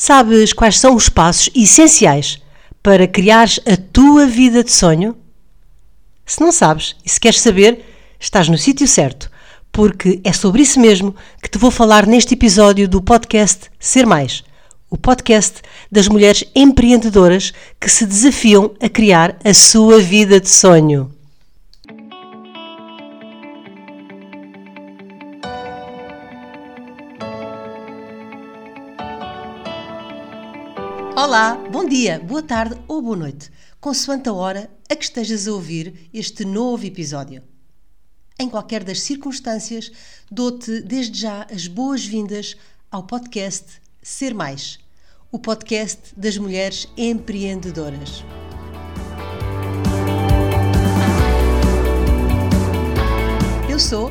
Sabes quais são os passos essenciais para criares a tua vida de sonho? Se não sabes e se queres saber, estás no sítio certo, porque é sobre isso mesmo que te vou falar neste episódio do podcast Ser Mais, o podcast das mulheres empreendedoras que se desafiam a criar a sua vida de sonho. Olá, bom dia, boa tarde ou boa noite, consoante a hora a que estejas a ouvir este novo episódio. Em qualquer das circunstâncias, dou-te desde já as boas-vindas ao podcast Ser Mais, o podcast das mulheres empreendedoras. Eu sou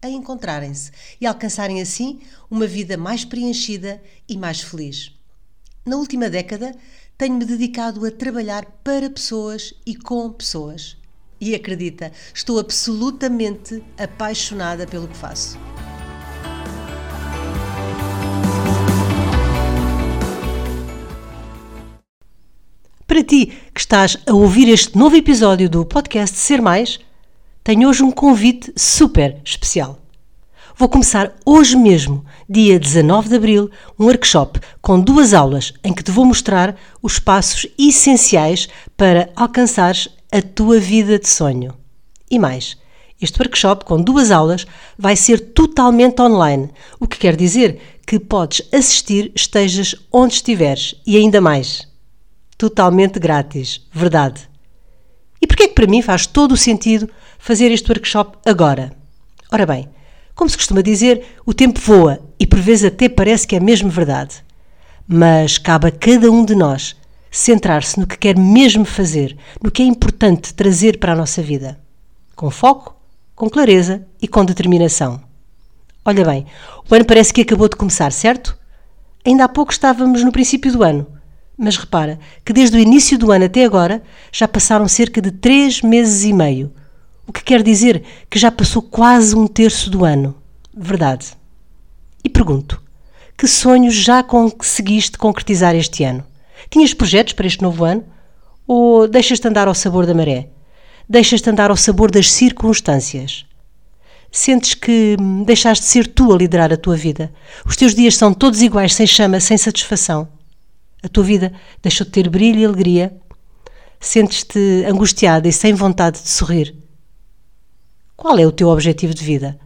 a encontrarem-se e alcançarem assim uma vida mais preenchida e mais feliz. Na última década, tenho-me dedicado a trabalhar para pessoas e com pessoas. E acredita, estou absolutamente apaixonada pelo que faço. Para ti que estás a ouvir este novo episódio do podcast Ser Mais, tenho hoje um convite super especial. Vou começar hoje mesmo, dia 19 de abril, um workshop com duas aulas em que te vou mostrar os passos essenciais para alcançares a tua vida de sonho. E mais, este workshop com duas aulas vai ser totalmente online, o que quer dizer que podes assistir estejas onde estiveres e ainda mais. Totalmente grátis, verdade. E porquê é que para mim faz todo o sentido fazer este workshop agora? Ora bem, como se costuma dizer, o tempo voa e por vezes até parece que é mesmo verdade. Mas cabe a cada um de nós centrar-se no que quer mesmo fazer, no que é importante trazer para a nossa vida. Com foco, com clareza e com determinação. Olha bem, o ano parece que acabou de começar, certo? Ainda há pouco estávamos no princípio do ano. Mas repara que desde o início do ano até agora já passaram cerca de três meses e meio, o que quer dizer que já passou quase um terço do ano. Verdade. E pergunto: que sonhos já conseguiste concretizar este ano? Tinhas projetos para este novo ano? Ou deixas-te andar ao sabor da maré? Deixas-te andar ao sabor das circunstâncias? Sentes que hum, deixaste de ser tu a liderar a tua vida? Os teus dias são todos iguais, sem chama, sem satisfação? A tua vida deixou de ter brilho e alegria? Sentes-te angustiada e sem vontade de sorrir? Qual é o teu objetivo de vida?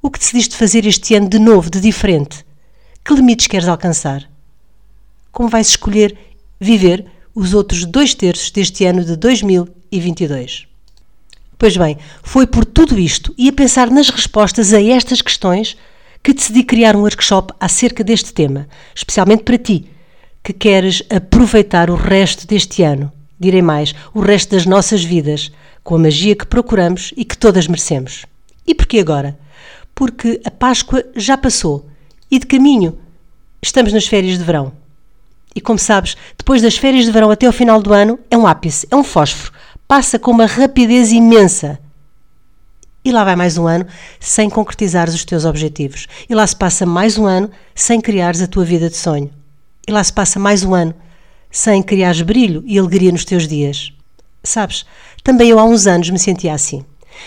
O que decidiste fazer este ano de novo, de diferente? Que limites queres alcançar? Como vais escolher viver os outros dois terços deste ano de 2022? Pois bem, foi por tudo isto e a pensar nas respostas a estas questões que decidi criar um workshop acerca deste tema, especialmente para ti que queres aproveitar o resto deste ano, direi mais, o resto das nossas vidas, com a magia que procuramos e que todas merecemos. E porquê agora? Porque a Páscoa já passou e de caminho estamos nas férias de verão. E como sabes, depois das férias de verão até ao final do ano é um ápice, é um fósforo, passa com uma rapidez imensa. E lá vai mais um ano sem concretizares os teus objetivos. E lá se passa mais um ano sem criares a tua vida de sonho e lá se passa mais um ano, sem criares brilho e alegria nos teus dias. Sabes, também eu há uns anos me sentia assim.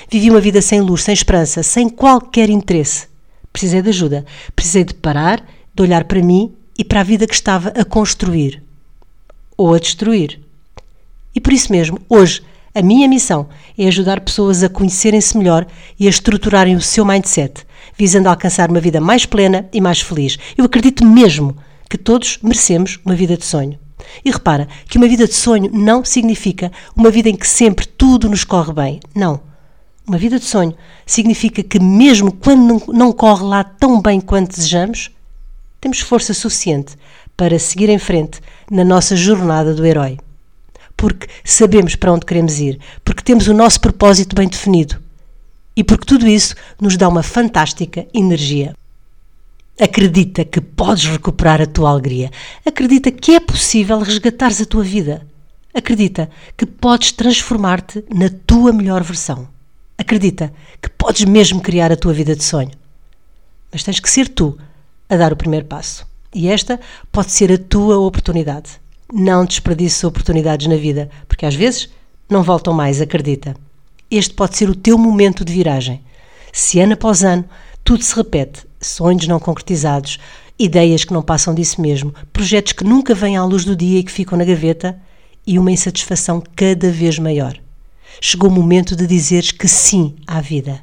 Vivi uma vida sem luz, sem esperança, sem qualquer interesse. Precisei de ajuda. Precisei de parar, de olhar para mim e para a vida que estava a construir ou a destruir. E por isso mesmo, hoje, a minha missão é ajudar pessoas a conhecerem-se melhor e a estruturarem o seu mindset, visando alcançar uma vida mais plena e mais feliz. Eu acredito mesmo que todos merecemos uma vida de sonho. E repara que uma vida de sonho não significa uma vida em que sempre tudo nos corre bem. Não. Uma vida de sonho significa que, mesmo quando não corre lá tão bem quanto desejamos, temos força suficiente para seguir em frente na nossa jornada do herói. Porque sabemos para onde queremos ir, porque temos o nosso propósito bem definido e porque tudo isso nos dá uma fantástica energia. Acredita que podes recuperar a tua alegria. Acredita que é possível resgatares a tua vida. Acredita que podes transformar-te na tua melhor versão. Acredita que podes mesmo criar a tua vida de sonho. Mas tens que ser tu a dar o primeiro passo. E esta pode ser a tua oportunidade. Não desperdices oportunidades na vida, porque às vezes não voltam mais, acredita. Este pode ser o teu momento de viragem. Se ano após ano tudo se repete, sonhos não concretizados, ideias que não passam disso mesmo, projetos que nunca vêm à luz do dia e que ficam na gaveta e uma insatisfação cada vez maior. Chegou o momento de dizeres que sim à vida.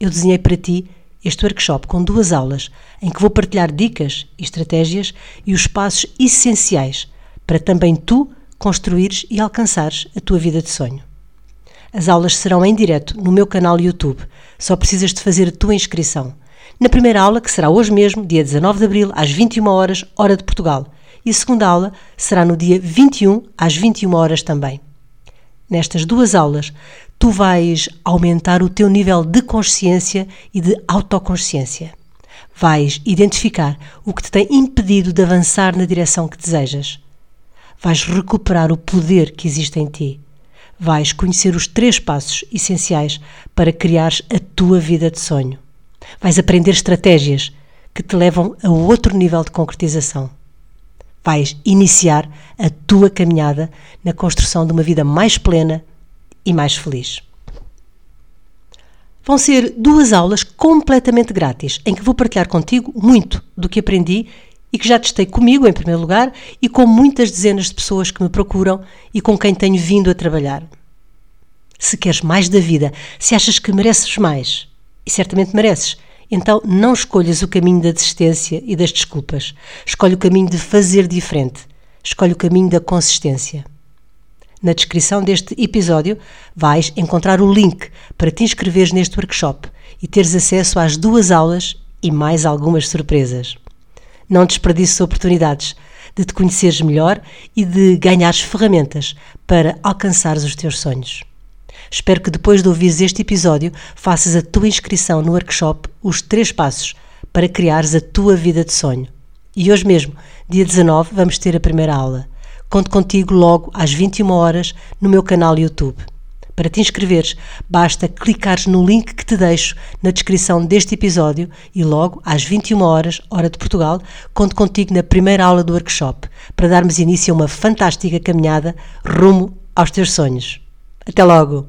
Eu desenhei para ti este workshop com duas aulas em que vou partilhar dicas e estratégias e os passos essenciais para também tu construires e alcançares a tua vida de sonho. As aulas serão em direto no meu canal YouTube. Só precisas de fazer a tua inscrição. Na primeira aula, que será hoje mesmo, dia 19 de abril, às 21 horas, hora de Portugal. E a segunda aula será no dia 21, às 21 horas também. Nestas duas aulas, tu vais aumentar o teu nível de consciência e de autoconsciência. Vais identificar o que te tem impedido de avançar na direção que desejas. Vais recuperar o poder que existe em ti. Vais conhecer os três passos essenciais para criares a tua vida de sonho. Vais aprender estratégias que te levam a outro nível de concretização. Vais iniciar a tua caminhada na construção de uma vida mais plena e mais feliz. Vão ser duas aulas completamente grátis, em que vou partilhar contigo muito do que aprendi e que já testei comigo, em primeiro lugar, e com muitas dezenas de pessoas que me procuram e com quem tenho vindo a trabalhar. Se queres mais da vida, se achas que mereces mais, e certamente mereces, então não escolhas o caminho da desistência e das desculpas. Escolhe o caminho de fazer diferente. Escolhe o caminho da consistência. Na descrição deste episódio vais encontrar o link para te inscreveres neste workshop e teres acesso às duas aulas e mais algumas surpresas. Não desperdices oportunidades de te conheceres melhor e de ganhares ferramentas para alcançares os teus sonhos. Espero que depois de ouvires este episódio faças a tua inscrição no workshop Os Três Passos para criares a tua vida de sonho. E hoje mesmo, dia 19, vamos ter a primeira aula. Conto contigo logo às 21 horas no meu canal YouTube. Para te inscreveres, basta clicares no link que te deixo na descrição deste episódio e logo às 21 horas, hora de Portugal, conto contigo na primeira aula do workshop para darmos início a uma fantástica caminhada rumo aos teus sonhos. Até logo!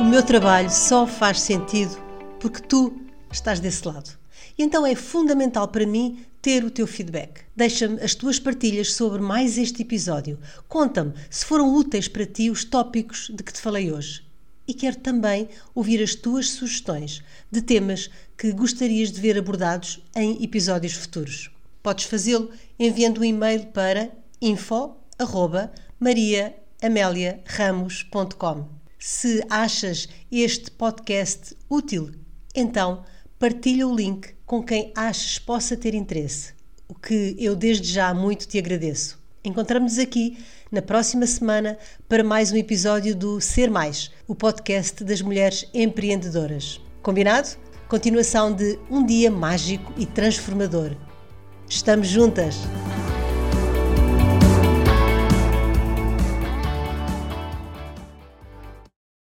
O meu trabalho só faz sentido porque tu estás desse lado. E então é fundamental para mim ter o teu feedback. Deixa-me as tuas partilhas sobre mais este episódio. Conta-me se foram úteis para ti os tópicos de que te falei hoje. E quero também ouvir as tuas sugestões de temas que gostarias de ver abordados em episódios futuros. Podes fazê-lo enviando um e-mail para info@mariaameliaramos.com. Se achas este podcast útil, então partilha o link com quem achas possa ter interesse, o que eu desde já muito te agradeço. Encontramos-nos aqui na próxima semana para mais um episódio do Ser Mais, o podcast das mulheres empreendedoras. Combinado? Continuação de um dia mágico e transformador. Estamos juntas!